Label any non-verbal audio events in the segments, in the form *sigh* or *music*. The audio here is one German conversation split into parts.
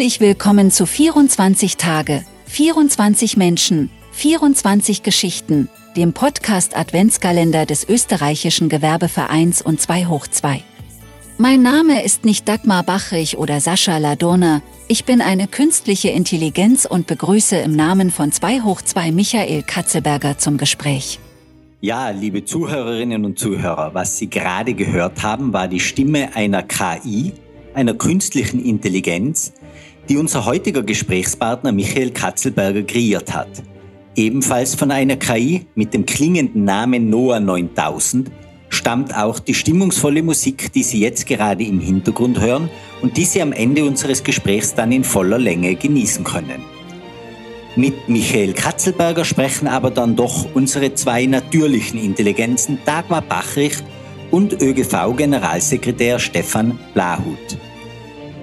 Herzlich willkommen zu 24 Tage, 24 Menschen, 24 Geschichten, dem Podcast Adventskalender des österreichischen Gewerbevereins und 2 hoch 2. Mein Name ist nicht Dagmar Bachrich oder Sascha Ladurner, ich bin eine künstliche Intelligenz und begrüße im Namen von 2 hoch 2 Michael Katzelberger zum Gespräch. Ja, liebe Zuhörerinnen und Zuhörer, was Sie gerade gehört haben, war die Stimme einer KI, einer künstlichen Intelligenz, die unser heutiger Gesprächspartner Michael Katzelberger kreiert hat. Ebenfalls von einer KI mit dem klingenden Namen Noah 9000 stammt auch die stimmungsvolle Musik, die Sie jetzt gerade im Hintergrund hören und die Sie am Ende unseres Gesprächs dann in voller Länge genießen können. Mit Michael Katzelberger sprechen aber dann doch unsere zwei natürlichen Intelligenzen Dagmar Bachrich und ÖGV-Generalsekretär Stefan Blahut.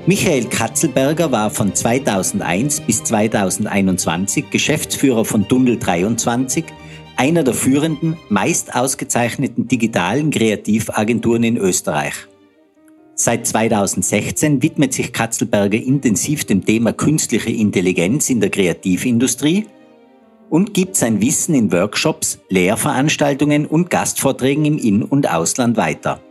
Michael Katzelberger war von 2001 bis 2021 Geschäftsführer von Dundel 23, einer der führenden, meist ausgezeichneten digitalen Kreativagenturen in Österreich. Seit 2016 widmet sich Katzelberger intensiv dem Thema künstliche Intelligenz in der Kreativindustrie und gibt sein Wissen in Workshops, Lehrveranstaltungen und Gastvorträgen im In- und Ausland weiter.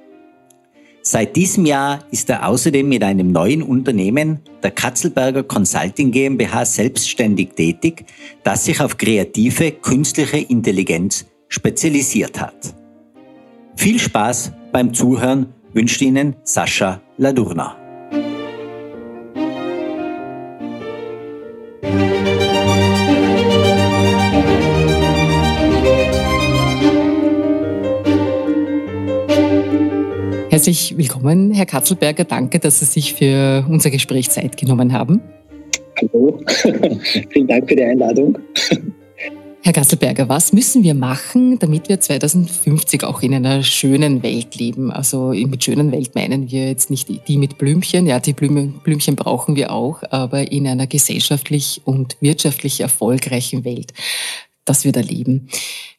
Seit diesem Jahr ist er außerdem mit einem neuen Unternehmen, der Katzelberger Consulting GmbH, selbstständig tätig, das sich auf kreative künstliche Intelligenz spezialisiert hat. Viel Spaß beim Zuhören wünscht Ihnen Sascha Ladurna. Herzlich willkommen, Herr Katzelberger. Danke, dass Sie sich für unser Gespräch Zeit genommen haben. Hallo, *laughs* vielen Dank für die Einladung. Herr Gasselberger, was müssen wir machen, damit wir 2050 auch in einer schönen Welt leben? Also mit schönen Welt meinen wir jetzt nicht die mit Blümchen, ja, die Blümchen brauchen wir auch, aber in einer gesellschaftlich und wirtschaftlich erfolgreichen Welt, dass wir da leben.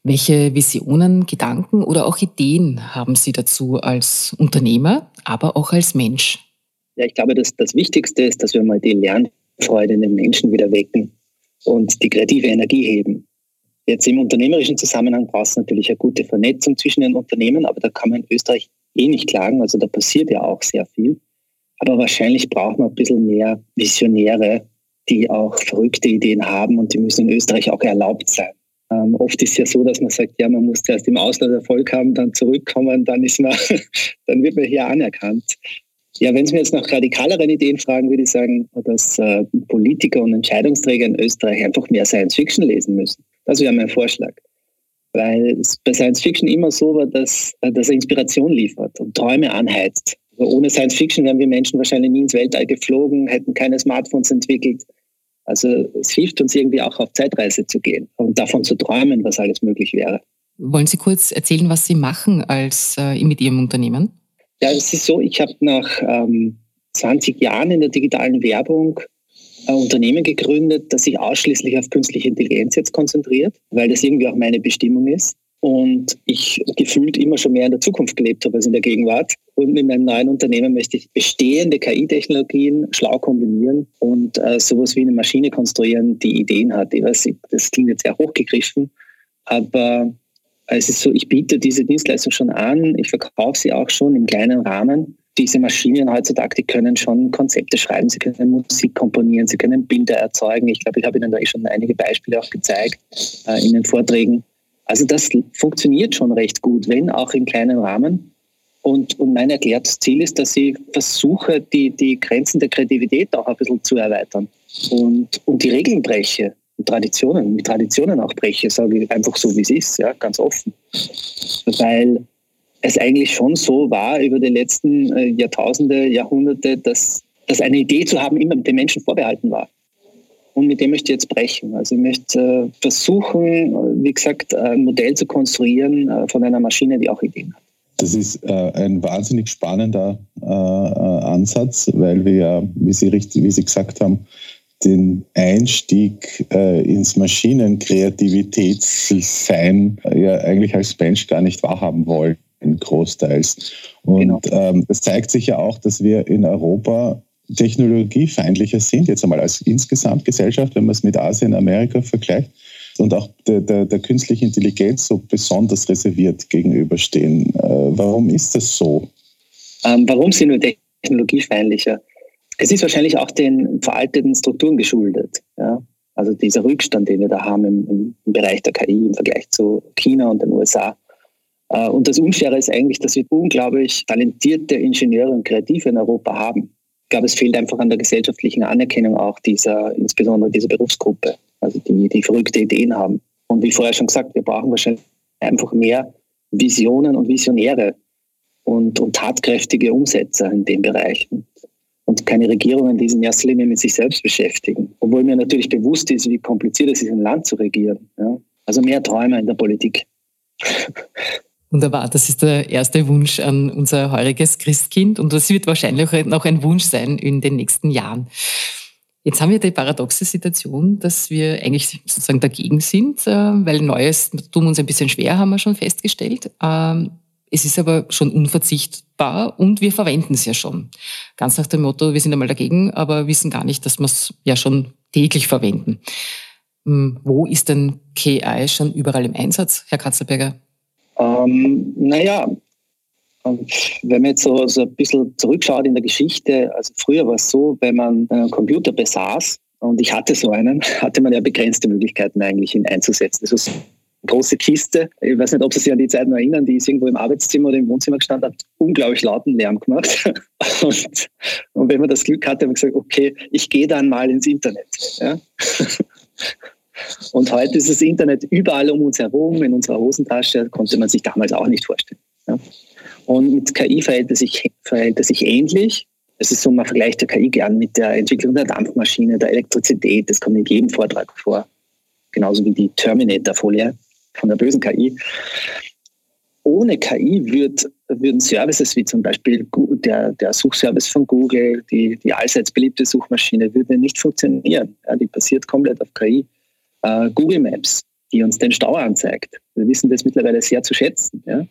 Welche Visionen, Gedanken oder auch Ideen haben Sie dazu als Unternehmer, aber auch als Mensch? Ja, ich glaube, dass das Wichtigste ist, dass wir mal die Lernfreude in den Menschen wieder wecken und die kreative Energie heben. Jetzt im unternehmerischen Zusammenhang braucht es natürlich eine gute Vernetzung zwischen den Unternehmen, aber da kann man in Österreich eh nicht klagen. Also da passiert ja auch sehr viel. Aber wahrscheinlich braucht man ein bisschen mehr Visionäre, die auch verrückte Ideen haben und die müssen in Österreich auch erlaubt sein. Ähm, oft ist ja so, dass man sagt, ja, man muss erst im Ausland Erfolg haben, dann zurückkommen, dann ist man, *laughs* dann wird man hier anerkannt. Ja, wenn Sie mir jetzt nach radikaleren Ideen fragen, würde ich sagen, dass äh, Politiker und Entscheidungsträger in Österreich einfach mehr Science Fiction lesen müssen. Das wäre mein Vorschlag. Weil es bei Science Fiction immer so war, dass, äh, dass er Inspiration liefert und Träume anheizt. Also ohne Science Fiction wären wir Menschen wahrscheinlich nie ins Weltall geflogen, hätten keine Smartphones entwickelt. Also es hilft uns irgendwie auch auf Zeitreise zu gehen und davon zu träumen, was alles möglich wäre. Wollen Sie kurz erzählen, was Sie machen als äh, mit Ihrem Unternehmen? Ja, es ist so, ich habe nach ähm, 20 Jahren in der digitalen Werbung ein Unternehmen gegründet, das sich ausschließlich auf künstliche Intelligenz jetzt konzentriert, weil das irgendwie auch meine Bestimmung ist. Und ich gefühlt immer schon mehr in der Zukunft gelebt habe als in der Gegenwart. Und mit meinem neuen Unternehmen möchte ich bestehende KI-Technologien schlau kombinieren und äh, sowas wie eine Maschine konstruieren, die Ideen hat. Ich weiß, das klingt jetzt sehr hochgegriffen, aber es ist so, ich biete diese Dienstleistung schon an, ich verkaufe sie auch schon im kleinen Rahmen diese Maschinen heutzutage, die können schon Konzepte schreiben, sie können Musik komponieren, sie können Bilder erzeugen. Ich glaube, ich habe Ihnen da eh schon einige Beispiele auch gezeigt äh, in den Vorträgen. Also das funktioniert schon recht gut, wenn auch im kleinen Rahmen. Und, und mein erklärtes Ziel ist, dass ich versuche, die, die Grenzen der Kreativität auch ein bisschen zu erweitern und, und die Regeln breche Traditionen, die Traditionen auch breche, sage ich einfach so, wie es ist, ja, ganz offen. Weil es eigentlich schon so war über die letzten äh, Jahrtausende, Jahrhunderte, dass, dass eine Idee zu haben immer mit den Menschen vorbehalten war. Und mit dem möchte ich jetzt brechen. Also ich möchte äh, versuchen, äh, wie gesagt, ein Modell zu konstruieren äh, von einer Maschine, die auch Ideen hat. Das ist äh, ein wahnsinnig spannender äh, Ansatz, weil wir ja, wie Sie, richtig, wie Sie gesagt haben, den Einstieg ins Maschinenkreativitätssein ja eigentlich als Mensch gar nicht wahrhaben wollen großteils. Und genau. ähm, es zeigt sich ja auch, dass wir in Europa technologiefeindlicher sind, jetzt einmal als insgesamt Gesellschaft, wenn man es mit Asien, Amerika vergleicht, und auch der, der, der künstlichen Intelligenz so besonders reserviert gegenüberstehen. Äh, warum ist das so? Ähm, warum sind wir technologiefeindlicher? Es ist wahrscheinlich auch den veralteten Strukturen geschuldet. Ja? Also dieser Rückstand, den wir da haben im, im Bereich der KI im Vergleich zu China und den USA. Äh, und das Unfaire ist eigentlich, dass wir unglaublich talentierte Ingenieure und Kreative in Europa haben. Ich glaube, es fehlt einfach an der gesellschaftlichen Anerkennung auch dieser, insbesondere dieser Berufsgruppe, also die, die verrückte Ideen haben. Und wie vorher schon gesagt, wir brauchen wahrscheinlich einfach mehr Visionen und Visionäre und, und tatkräftige Umsetzer in dem Bereich. Und keine Regierungen, die sich in erster Linie mit sich selbst beschäftigen. Obwohl mir natürlich bewusst ist, wie kompliziert es ist, ein Land zu regieren. Ja? Also mehr Träume in der Politik. *laughs* Wunderbar, das ist der erste Wunsch an unser heuriges Christkind und das wird wahrscheinlich noch ein Wunsch sein in den nächsten Jahren. Jetzt haben wir die paradoxe Situation, dass wir eigentlich sozusagen dagegen sind, äh, weil Neues tun uns ein bisschen schwer, haben wir schon festgestellt. Ähm, es ist aber schon unverzichtbar und wir verwenden es ja schon. Ganz nach dem Motto, wir sind einmal dagegen, aber wissen gar nicht, dass wir es ja schon täglich verwenden. Hm, wo ist denn KI schon überall im Einsatz, Herr Katzelberger? Ähm, naja, wenn man jetzt so, so ein bisschen zurückschaut in der Geschichte, also früher war es so, wenn man einen Computer besaß, und ich hatte so einen, *laughs* hatte man ja begrenzte Möglichkeiten eigentlich ihn einzusetzen. Das ist eine große Kiste. Ich weiß nicht, ob Sie sich an die Zeit noch erinnern, die ist irgendwo im Arbeitszimmer oder im Wohnzimmer gestanden, hat unglaublich lauten Lärm gemacht. *laughs* Und, und wenn man das Glück hatte, hat man gesagt, okay, ich gehe dann mal ins Internet. Ja? *laughs* Und heute ist das Internet überall um uns herum, in unserer Hosentasche, konnte man sich damals auch nicht vorstellen. Ja. Und mit KI verhält es, sich, verhält es sich ähnlich. Es ist so, man vergleicht der KI gern mit der Entwicklung der Dampfmaschine, der Elektrizität. Das kommt in jedem Vortrag vor. Genauso wie die Terminator-Folie von der bösen KI. Ohne KI wird, würden Services wie zum Beispiel der, der Suchservice von Google, die, die allseits beliebte Suchmaschine, würde nicht funktionieren. Ja, die basiert komplett auf KI äh, Google Maps, die uns den Stau anzeigt. Wir wissen das mittlerweile sehr zu schätzen. Ja?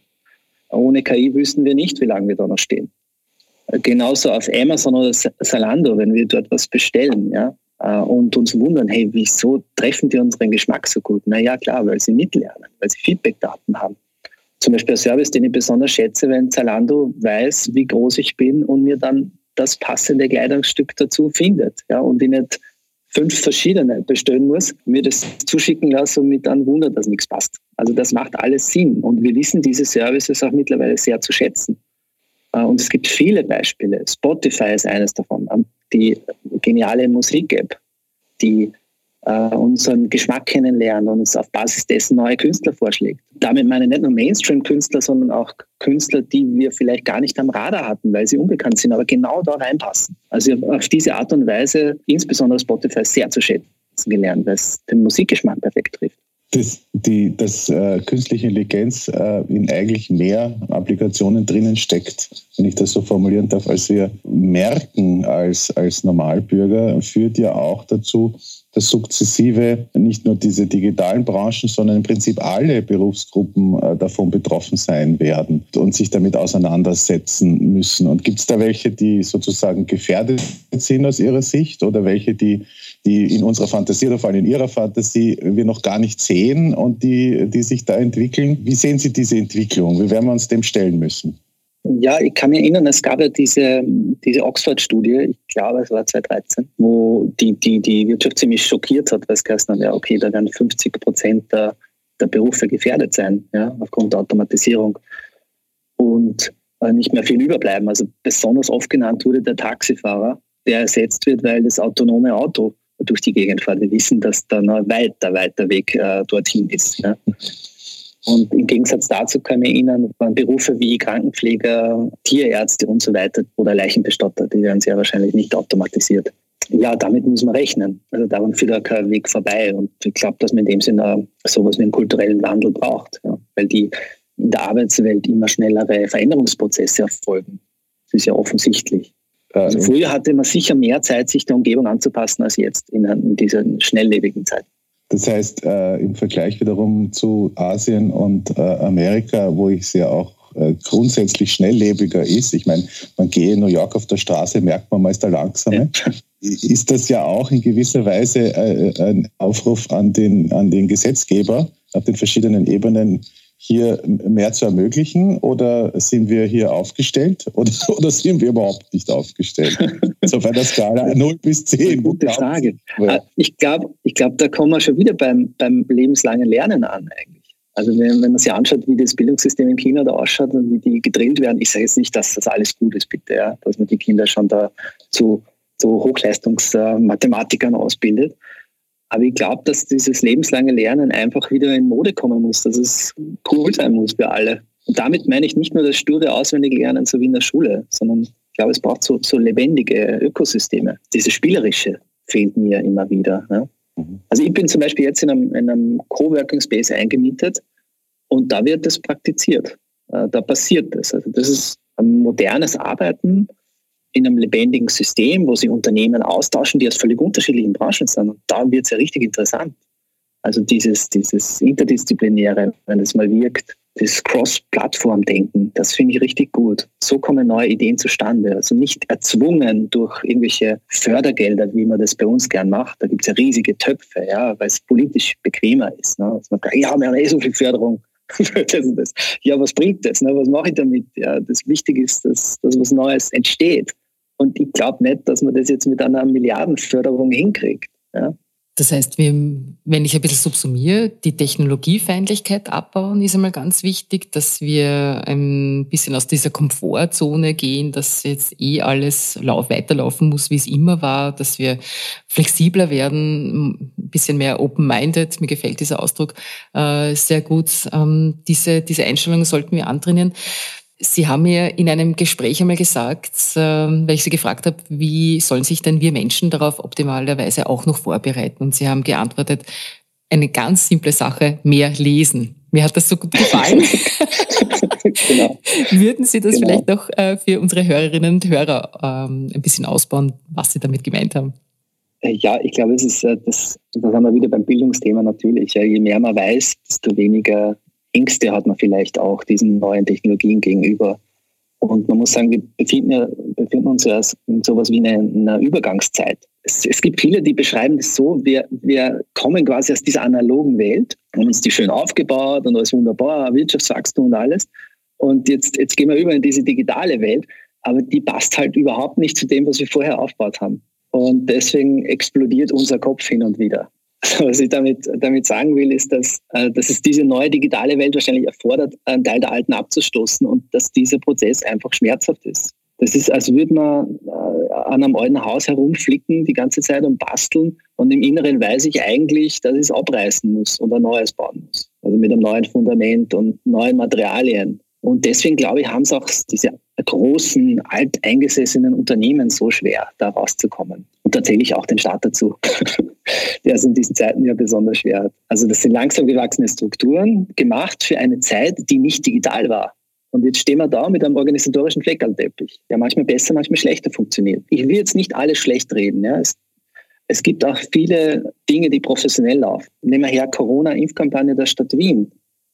Ohne KI wüssten wir nicht, wie lange wir da noch stehen. Äh, genauso auf Amazon oder Zalando, wenn wir dort was bestellen, ja, äh, und uns wundern, hey, wieso treffen die unseren Geschmack so gut? Na ja, klar, weil sie mitlernen, weil sie Feedbackdaten haben. Zum Beispiel ein Service, den ich besonders schätze, wenn Zalando weiß, wie groß ich bin und mir dann das passende Kleidungsstück dazu findet, ja, und ich nicht fünf verschiedene bestellen muss, mir das zuschicken lasse und mit dann wundert, dass nichts passt. Also das macht alles Sinn und wir wissen diese Services auch mittlerweile sehr zu schätzen. Äh, und es gibt viele Beispiele. Spotify ist eines davon. Ähm, die geniale Musik-App, die unseren Geschmack kennenlernen und uns auf Basis dessen neue Künstler vorschlägt. Damit meine ich nicht nur Mainstream-Künstler, sondern auch Künstler, die wir vielleicht gar nicht am Radar hatten, weil sie unbekannt sind, aber genau da reinpassen. Also auf diese Art und Weise insbesondere Spotify sehr zu schätzen gelernt, weil es den Musikgeschmack perfekt trifft dass, die, dass äh, künstliche Intelligenz äh, in eigentlich mehr Applikationen drinnen steckt, wenn ich das so formulieren darf, als wir merken als, als Normalbürger, führt ja auch dazu, dass sukzessive nicht nur diese digitalen Branchen, sondern im Prinzip alle Berufsgruppen äh, davon betroffen sein werden und sich damit auseinandersetzen müssen. Und gibt es da welche, die sozusagen gefährdet sind aus Ihrer Sicht oder welche, die die in unserer Fantasie oder vor allem in Ihrer Fantasie wir noch gar nicht sehen und die, die sich da entwickeln. Wie sehen Sie diese Entwicklung? Wie werden wir uns dem stellen müssen? Ja, ich kann mich erinnern, es gab ja diese, diese Oxford-Studie, ich glaube, es war 2013, wo die, die, die Wirtschaft ziemlich schockiert hat, weil es geheißen hat, ja, okay, da werden 50 Prozent der, der Berufe gefährdet sein, ja, aufgrund der Automatisierung. Und äh, nicht mehr viel überbleiben. Also besonders oft genannt wurde der Taxifahrer, der ersetzt wird, weil das autonome Auto durch die Gegend fahrt. Wir wissen, dass da noch weiter, weiter Weg äh, dorthin ist. Ja. Und im Gegensatz dazu kann ich erinnern, waren Berufe wie Krankenpfleger, Tierärzte und so weiter oder Leichenbestatter, die werden sehr wahrscheinlich nicht automatisiert. Ja, damit muss man rechnen. Also daran führt auch kein Weg vorbei. Und ich glaube, dass man in dem Sinne sowas wie einen kulturellen Wandel braucht, ja. weil die in der Arbeitswelt immer schnellere Veränderungsprozesse erfolgen. Das ist ja offensichtlich. Also früher hatte man sicher mehr Zeit, sich der Umgebung anzupassen, als jetzt in, in dieser schnelllebigen Zeit. Das heißt, äh, im Vergleich wiederum zu Asien und äh, Amerika, wo ich es ja auch äh, grundsätzlich schnelllebiger ist. Ich meine, man gehe in New York auf der Straße, merkt man, man ist der Langsame. Ja. Ist das ja auch in gewisser Weise äh, ein Aufruf an den, an den Gesetzgeber auf den verschiedenen Ebenen, hier mehr zu ermöglichen oder sind wir hier aufgestellt *laughs* oder, oder sind wir überhaupt nicht aufgestellt? So bei der Skala *laughs* 0 bis 10. Gute Frage. Ja. Ich glaube, ich glaub, da kommen wir schon wieder beim, beim lebenslangen Lernen an eigentlich. Also wenn, wenn man sich anschaut, wie das Bildungssystem in China da ausschaut und wie die gedrillt werden, ich sage jetzt nicht, dass das alles gut ist, bitte, ja, dass man die Kinder schon da zu, zu Hochleistungsmathematikern ausbildet. Aber ich glaube, dass dieses lebenslange Lernen einfach wieder in Mode kommen muss, dass es cool sein muss für alle. Und damit meine ich nicht nur das sture Auswendiglernen, so wie in der Schule, sondern ich glaube, es braucht so, so lebendige Ökosysteme. Diese spielerische fehlt mir immer wieder. Ne? Also ich bin zum Beispiel jetzt in einem, in einem Coworking Space eingemietet und da wird das praktiziert. Äh, da passiert das. Also das ist ein modernes Arbeiten in einem lebendigen System, wo sich Unternehmen austauschen, die aus völlig unterschiedlichen Branchen sind. Und da wird es ja richtig interessant. Also dieses, dieses Interdisziplinäre, wenn es mal wirkt, das Cross-Plattform-Denken, das finde ich richtig gut. So kommen neue Ideen zustande. Also nicht erzwungen durch irgendwelche Fördergelder, wie man das bei uns gern macht. Da gibt es ja riesige Töpfe, ja, weil es politisch bequemer ist. Ne? Also man sagt, ja, wir haben eh so viel Förderung. *laughs* Ja, was bringt das? Ne? Was mache ich damit? Ja, das Wichtige ist, dass, dass was Neues entsteht. Und ich glaube nicht, dass man das jetzt mit einer Milliardenförderung hinkriegt. Ja? Das heißt, wenn ich ein bisschen subsumiere, die Technologiefeindlichkeit abbauen ist einmal ganz wichtig, dass wir ein bisschen aus dieser Komfortzone gehen, dass jetzt eh alles weiterlaufen muss, wie es immer war, dass wir flexibler werden, ein bisschen mehr open-minded, mir gefällt dieser Ausdruck äh, sehr gut. Ähm, diese, diese Einstellung sollten wir antrainieren. Sie haben mir in einem Gespräch einmal gesagt, ähm, weil ich Sie gefragt habe, wie sollen sich denn wir Menschen darauf optimalerweise auch noch vorbereiten? Und Sie haben geantwortet, eine ganz simple Sache, mehr lesen. Mir hat das so gut gefallen. *laughs* genau. *laughs* Würden Sie das genau. vielleicht noch äh, für unsere Hörerinnen und Hörer ähm, ein bisschen ausbauen, was Sie damit gemeint haben? Äh, ja, ich glaube, es ist äh, das, das haben wir wieder beim Bildungsthema natürlich. Je mehr man weiß, desto weniger Ängste hat man vielleicht auch diesen neuen Technologien gegenüber. Und man muss sagen, wir befinden, befinden uns ja in sowas wie einer, einer Übergangszeit. Es, es, gibt viele, die beschreiben das so, wir, wir kommen quasi aus dieser analogen Welt, haben uns die schön aufgebaut und alles wunderbar, Wirtschaftswachstum und alles. Und jetzt, jetzt gehen wir über in diese digitale Welt, aber die passt halt überhaupt nicht zu dem, was wir vorher aufgebaut haben. Und deswegen explodiert unser Kopf hin und wieder. *laughs* Was ich damit, damit sagen will, ist, dass, äh, dass es diese neue digitale Welt wahrscheinlich erfordert, einen Teil der alten abzustoßen und dass dieser Prozess einfach schmerzhaft ist. Das ist, als würde man äh, an einem alten Haus herumflicken die ganze Zeit und basteln und im Inneren weiß ich eigentlich, dass ich es abreißen muss und ein neues bauen muss. Also mit einem neuen Fundament und neuen Materialien. Und deswegen glaube ich, haben es auch diese großen, alteingesessenen Unternehmen so schwer, da rauszukommen. Und tatsächlich auch den Staat dazu, *laughs* der es in diesen Zeiten ja besonders schwer hat. Also das sind langsam gewachsene Strukturen, gemacht für eine Zeit, die nicht digital war. Und jetzt stehen wir da mit einem organisatorischen Fleckerlteppich, der manchmal besser, manchmal schlechter funktioniert. Ich will jetzt nicht alles schlecht reden. Ja. Es, es gibt auch viele Dinge, die professionell laufen. Nehmen wir her Corona-Impfkampagne der Stadt Wien.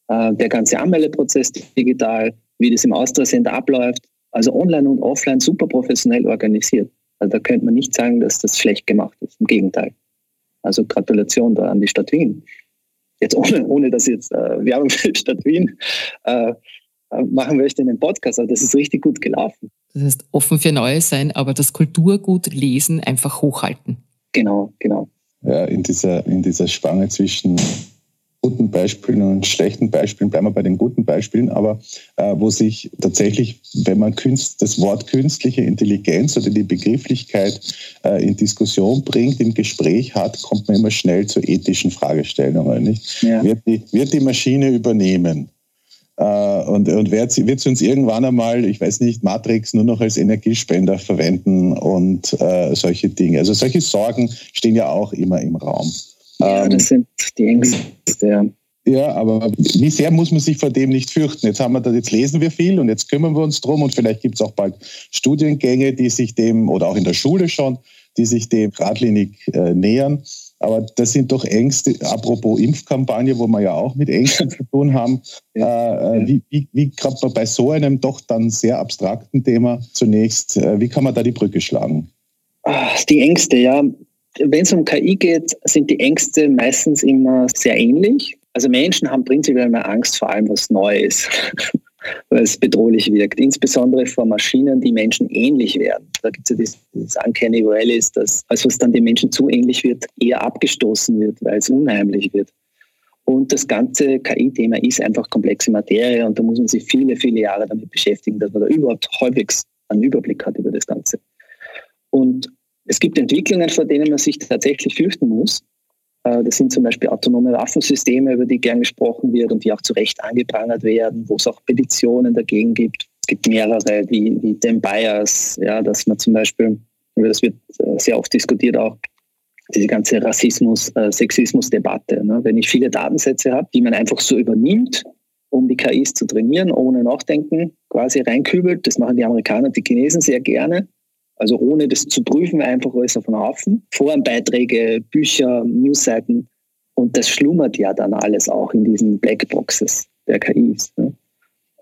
Äh, der ganze Anmeldeprozess digital, wie das im Austria-Center abläuft, also online und offline super professionell organisiert. Also da könnte man nicht sagen, dass das schlecht gemacht ist. Im Gegenteil. Also Gratulation da an die Stadt Wien. Jetzt ohne, ohne dass jetzt äh, Werbung für die Stadt Wien äh, äh, machen möchte in den Podcast, aber das ist richtig gut gelaufen. Das heißt, offen für Neues sein, aber das Kulturgut lesen einfach hochhalten. Genau, genau. Ja, in dieser, in dieser Spanne zwischen guten Beispielen und schlechten Beispielen, bleiben wir bei den guten Beispielen, aber äh, wo sich tatsächlich, wenn man Künst, das Wort künstliche Intelligenz oder die Begrifflichkeit äh, in Diskussion bringt, im Gespräch hat, kommt man immer schnell zu ethischen Fragestellungen. Nicht? Ja. Wird, die, wird die Maschine übernehmen? Äh, und, und wird, sie, wird sie uns irgendwann einmal, ich weiß nicht, Matrix nur noch als Energiespender verwenden und äh, solche Dinge. Also solche Sorgen stehen ja auch immer im Raum. Ja, das ähm, sind die Ängste. Ja. Ja, aber wie sehr muss man sich vor dem nicht fürchten? Jetzt haben wir das, jetzt lesen wir viel und jetzt kümmern wir uns drum und vielleicht gibt es auch bald Studiengänge, die sich dem, oder auch in der Schule schon, die sich dem geradlinig äh, nähern. Aber das sind doch Ängste, apropos Impfkampagne, wo wir ja auch mit Ängsten zu tun haben. *laughs* Ja, äh, wie, wie, wie kann man bei so einem doch dann sehr abstrakten Thema zunächst, äh, wie kann man da die Brücke schlagen? Ach, die Ängste, ja. Wenn es um KI geht, sind die Ängste meistens immer sehr ähnlich. Also Menschen haben prinzipiell immer Angst vor allem, was neu ist, *laughs* weil es bedrohlich wirkt. Insbesondere vor Maschinen, die Menschen ähnlich werden. Da gibt es ja dieses, Uncanny Valley, dass alles, was dann den Menschen zu ähnlich wird, eher abgestoßen wird, weil es unheimlich wird. Und das ganze KI-Thema ist einfach komplexe Materie und da muss man sich viele, viele Jahre damit beschäftigen, dass man da überhaupt halbwegs einen Überblick hat über das Ganze. Und es gibt Entwicklungen, vor denen man sich tatsächlich fürchten muss. Äh, das sind zum Beispiel autonome Waffensysteme, über die gern gesprochen wird und die auch zu Recht angeprangert werden, wo es auch Petitionen dagegen gibt. Es gibt mehrere, wie, wie den Bias, ja, dass man zum Beispiel, das wird äh, sehr oft diskutiert auch, diese ganze Rassismus, äh, Sexismus-Debatte. Ne? Wenn ich viele Datensätze habe, die man einfach so übernimmt, um die KIs zu trainieren, ohne Nachdenken, quasi reinkübelt, das machen die Amerikaner und die Chinesen sehr gerne, also ohne das zu prüfen, einfach alles auf den Haufen. Forenbeiträge, Bücher, Newsseiten. Und das schlummert ja dann alles auch in diesen Blackboxes der KIs. Ne?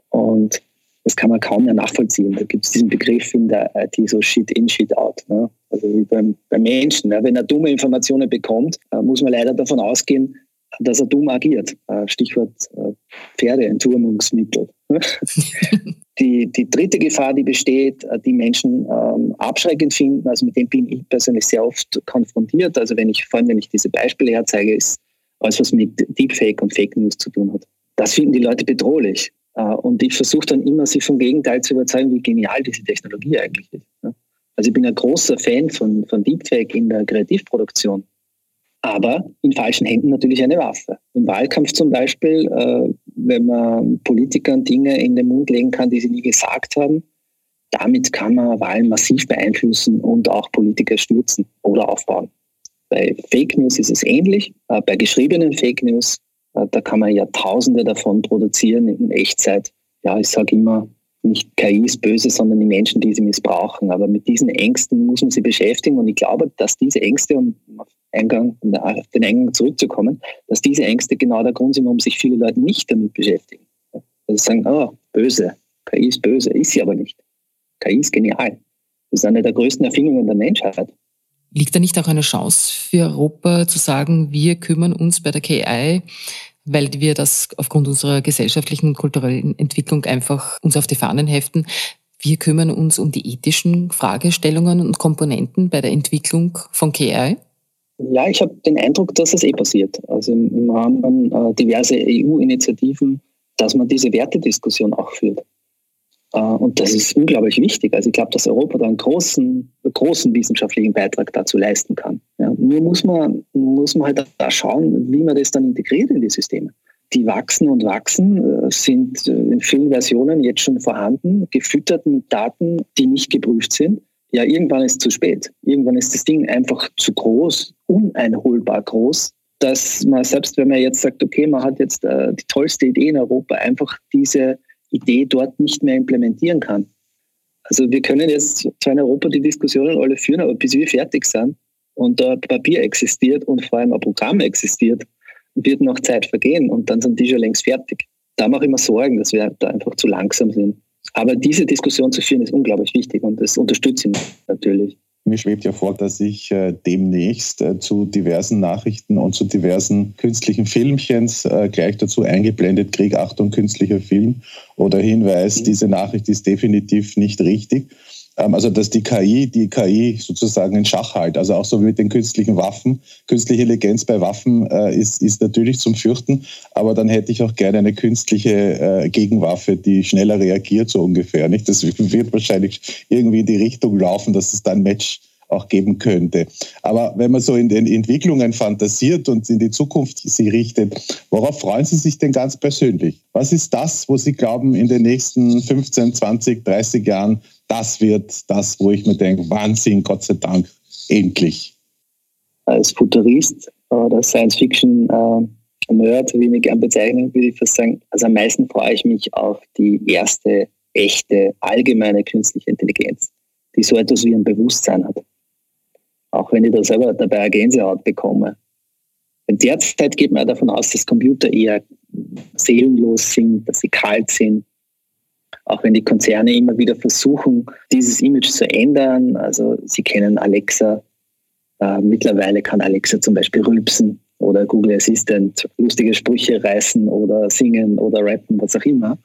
Und das kann man kaum mehr nachvollziehen. Da gibt es diesen Begriff in der IT so Shit in, Shit out. Ne? Also wie beim, beim Menschen. Ne? Wenn er dumme Informationen bekommt, äh, muss man leider davon ausgehen, dass er dumm agiert. Äh, Stichwort äh, Pferdeentwurmungsmittel. *laughs* Die, die dritte Gefahr, die besteht, äh, die Menschen ähm, abschreckend finden, also mit dem bin ich persönlich sehr oft konfrontiert. Also wenn ich, vor allem wenn ich diese Beispiele herzeige, ist alles, was mit Deepfake und Fake News zu tun hat. Das finden die Leute bedrohlich. Äh, und ich versuche dann immer, sie vom Gegenteil zu überzeugen, wie genial diese Technologie eigentlich ist. Also ich bin ein großer Fan von, von Deepfake in der Kreativproduktion aber in falschen Händen natürlich eine Waffe. Im Wahlkampf zum Beispiel, äh, wenn man Politikern Dinge in den Mund legen kann, die sie nie gesagt haben, damit kann man Wahlen massiv beeinflussen und auch Politiker stürzen oder aufbauen. Bei Fake News ist es ähnlich. Äh, bei geschriebenen Fake News, äh, da kann man ja Tausende davon produzieren in Echtzeit. Ja, ich sage immer, nicht KI ist böse, sondern die Menschen, die sie missbrauchen. Aber mit diesen Ängsten muss man sich beschäftigen. Und ich glaube, dass diese Ängste, um auf, Eingang, den Eingang zurückzukommen, dass diese Ängste genau der Grund sind, warum sich viele Leute nicht damit beschäftigen. Also sagen, oh, böse, KI ist böse, ist sie aber nicht. KI ist genial. Das ist eine der größten Erfindungen der Menschheit. Liegt da nicht auch eine Chance für Europa zu sagen, wir kümmern uns bei der KI weil wir das aufgrund unserer gesellschaftlichen und kulturellen Entwicklung einfach uns auf die Fahnen heften. Wir kümmern uns um die ethischen Fragestellungen und Komponenten bei der Entwicklung von KI. Ja, ich habe den Eindruck, dass es eh passiert. Also im, im Rahmen äh, diverser EU-Initiativen, dass man diese Wertediskussion auch führt. Äh, und das ist unglaublich wichtig. Also ich glaube, dass Europa da einen großen, großen wissenschaftlichen Beitrag dazu leisten kann. Ja, nur muss man, muss man halt da schauen, wie man das dann integriert in die Systeme. Die wachsen und wachsen, äh, sind äh, in vielen Versionen jetzt schon vorhanden, gefüttert mit Daten, die nicht geprüft sind. Ja, irgendwann ist es zu spät. Irgendwann ist das Ding einfach zu groß, uneinholbar groß, dass man, selbst wenn man jetzt sagt, okay, man hat jetzt äh, die tollste Idee in Europa, einfach diese Idee dort nicht mehr implementieren kann. Also wir können jetzt zwar in Europa die Diskussionen alle führen, aber bis wir fertig sind und da Papier existiert und vor allem ein Programm existiert, wird noch Zeit vergehen und dann sind die schon längst fertig. Da mache ich mir Sorgen, dass wir da einfach zu langsam sind. Aber diese Diskussion zu führen ist unglaublich wichtig und das unterstütze ich natürlich. Mir schwebt ja vor, dass ich äh, demnächst äh, zu diversen Nachrichten und zu diversen künstlichen Filmchens äh, gleich dazu eingeblendet kriege, Achtung, künstlicher Film oder Hinweis, mhm. diese Nachricht ist definitiv nicht richtig. Ähm, also dass die KI, die KI sozusagen in Schach hält, also auch so wie mit den künstlichen Waffen. Künstliche Intelligenz bei Waffen äh, ist, ist natürlich zum Fürchten, aber dann hätte ich auch gerne eine künstliche äh, Gegenwaffe, die schneller reagiert, so ungefähr. Nicht? Das wird wahrscheinlich irgendwie in die Richtung laufen, dass es dann Match auch geben könnte. Aber wenn man so in den Entwicklungen fantasiert und in die Zukunft sie richtet, worauf freuen Sie sich denn ganz persönlich? Was ist das, wo Sie glauben, in den nächsten 15, 20, 30 Jahren das wird das, wo ich mir denke, Wahnsinn, Gott sei Dank, endlich. Als Futurist oder Science-Fiction-Nerd, wie ich mich gern bezeichnen, würde ich fast sagen, also am meisten freue ich mich auf die erste echte allgemeine künstliche Intelligenz, die so etwas wie ein Bewusstsein hat. Auch wenn ich da selber dabei eine Gänsehaut bekomme. Derzeit geht man davon aus, dass Computer eher seelenlos sind, dass sie kalt sind. Auch wenn die Konzerne immer wieder versuchen, dieses Image zu ändern. Also Sie kennen Alexa. Äh, mittlerweile kann Alexa zum Beispiel rülpsen oder Google Assistant lustige Sprüche reißen oder singen oder rappen, was auch immer.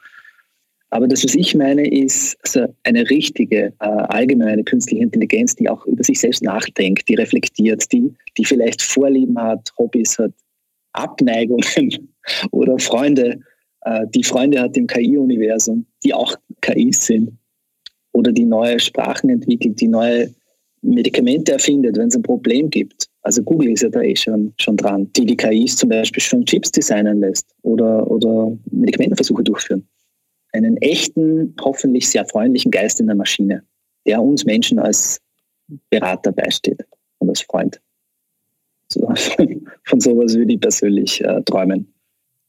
Aber das, was ich meine, ist also eine richtige, äh, allgemeine künstliche Intelligenz, die auch über sich selbst nachdenkt, die reflektiert, die, die vielleicht Vorlieben hat, Hobbys hat, Abneigungen *laughs* oder Freunde, äh, die Freunde hat im KI-Universum, die auch KIs sind oder die neue Sprachen entwickelt, die neue Medikamente erfindet, wenn es ein Problem gibt. Also Google ist ja da eh schon, schon dran, die die KIs zum Beispiel schon Chips designen lässt oder, oder Medikamentenversuche durchführen. Einen echten, hoffentlich sehr freundlichen Geist in der Maschine, der uns Menschen als Berater beisteht und als Freund. So, *laughs* von sowas würde ich persönlich äh, träumen.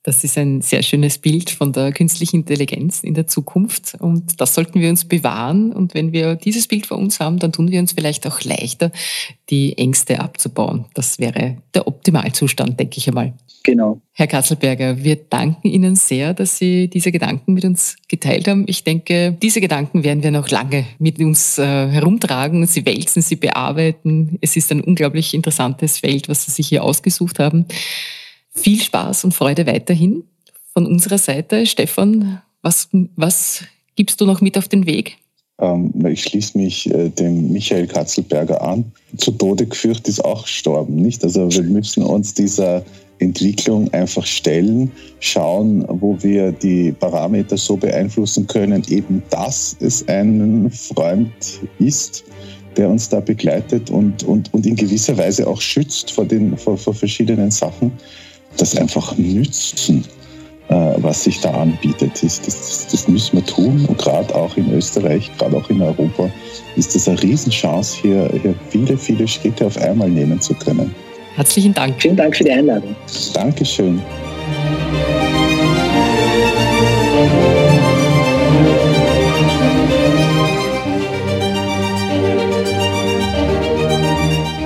Das ist ein sehr schönes Bild von der künstlichen Intelligenz in der Zukunft und das sollten wir uns bewahren. Und wenn wir dieses Bild vor uns haben, dann tun wir uns vielleicht auch leichter, die Ängste abzubauen. Das wäre der Optimalzustand, denke ich einmal. Genau. Herr Katzelberger, wir danken Ihnen sehr, dass Sie diese Gedanken mit uns geteilt haben. Ich denke, diese Gedanken werden wir noch lange mit uns äh, herumtragen. Sie wälzen, sie bearbeiten. Es ist ein unglaublich interessantes Feld, was Sie sich hier ausgesucht haben. Viel Spaß und Freude weiterhin von unserer Seite. Stefan, was, was gibst du noch mit auf den Weg? Ähm, ich schließe mich äh, dem Michael Katzelberger an. Zu Tode geführt ist auch gestorben, nicht? Also wir müssen uns dieser Entwicklung einfach stellen, schauen, wo wir die Parameter so beeinflussen können, eben dass es ein Freund ist, der uns da begleitet und, und, und in gewisser Weise auch schützt vor, den, vor, vor verschiedenen Sachen das einfach nützen, äh, was sich da anbietet. Das, das, das müssen wir tun. Und gerade auch in Österreich, gerade auch in Europa, ist das eine Riesenchance, hier, hier viele, viele Schritte auf einmal nehmen zu können. Herzlichen Dank. Vielen Dank für die Einladung. Dankeschön.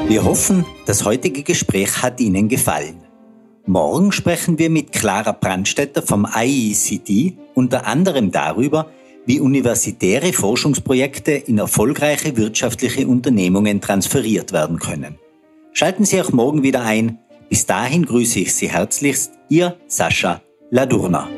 Wir hoffen, das heutige Gespräch hat Ihnen gefallen. Morgen sprechen wir mit Clara Brandstetter vom IECD unter anderem darüber, wie universitäre Forschungsprojekte in erfolgreiche wirtschaftliche Unternehmungen transferiert werden können. Schalten Sie auch morgen wieder ein. Bis dahin grüße ich Sie herzlichst, Ihr Sascha Ladurna.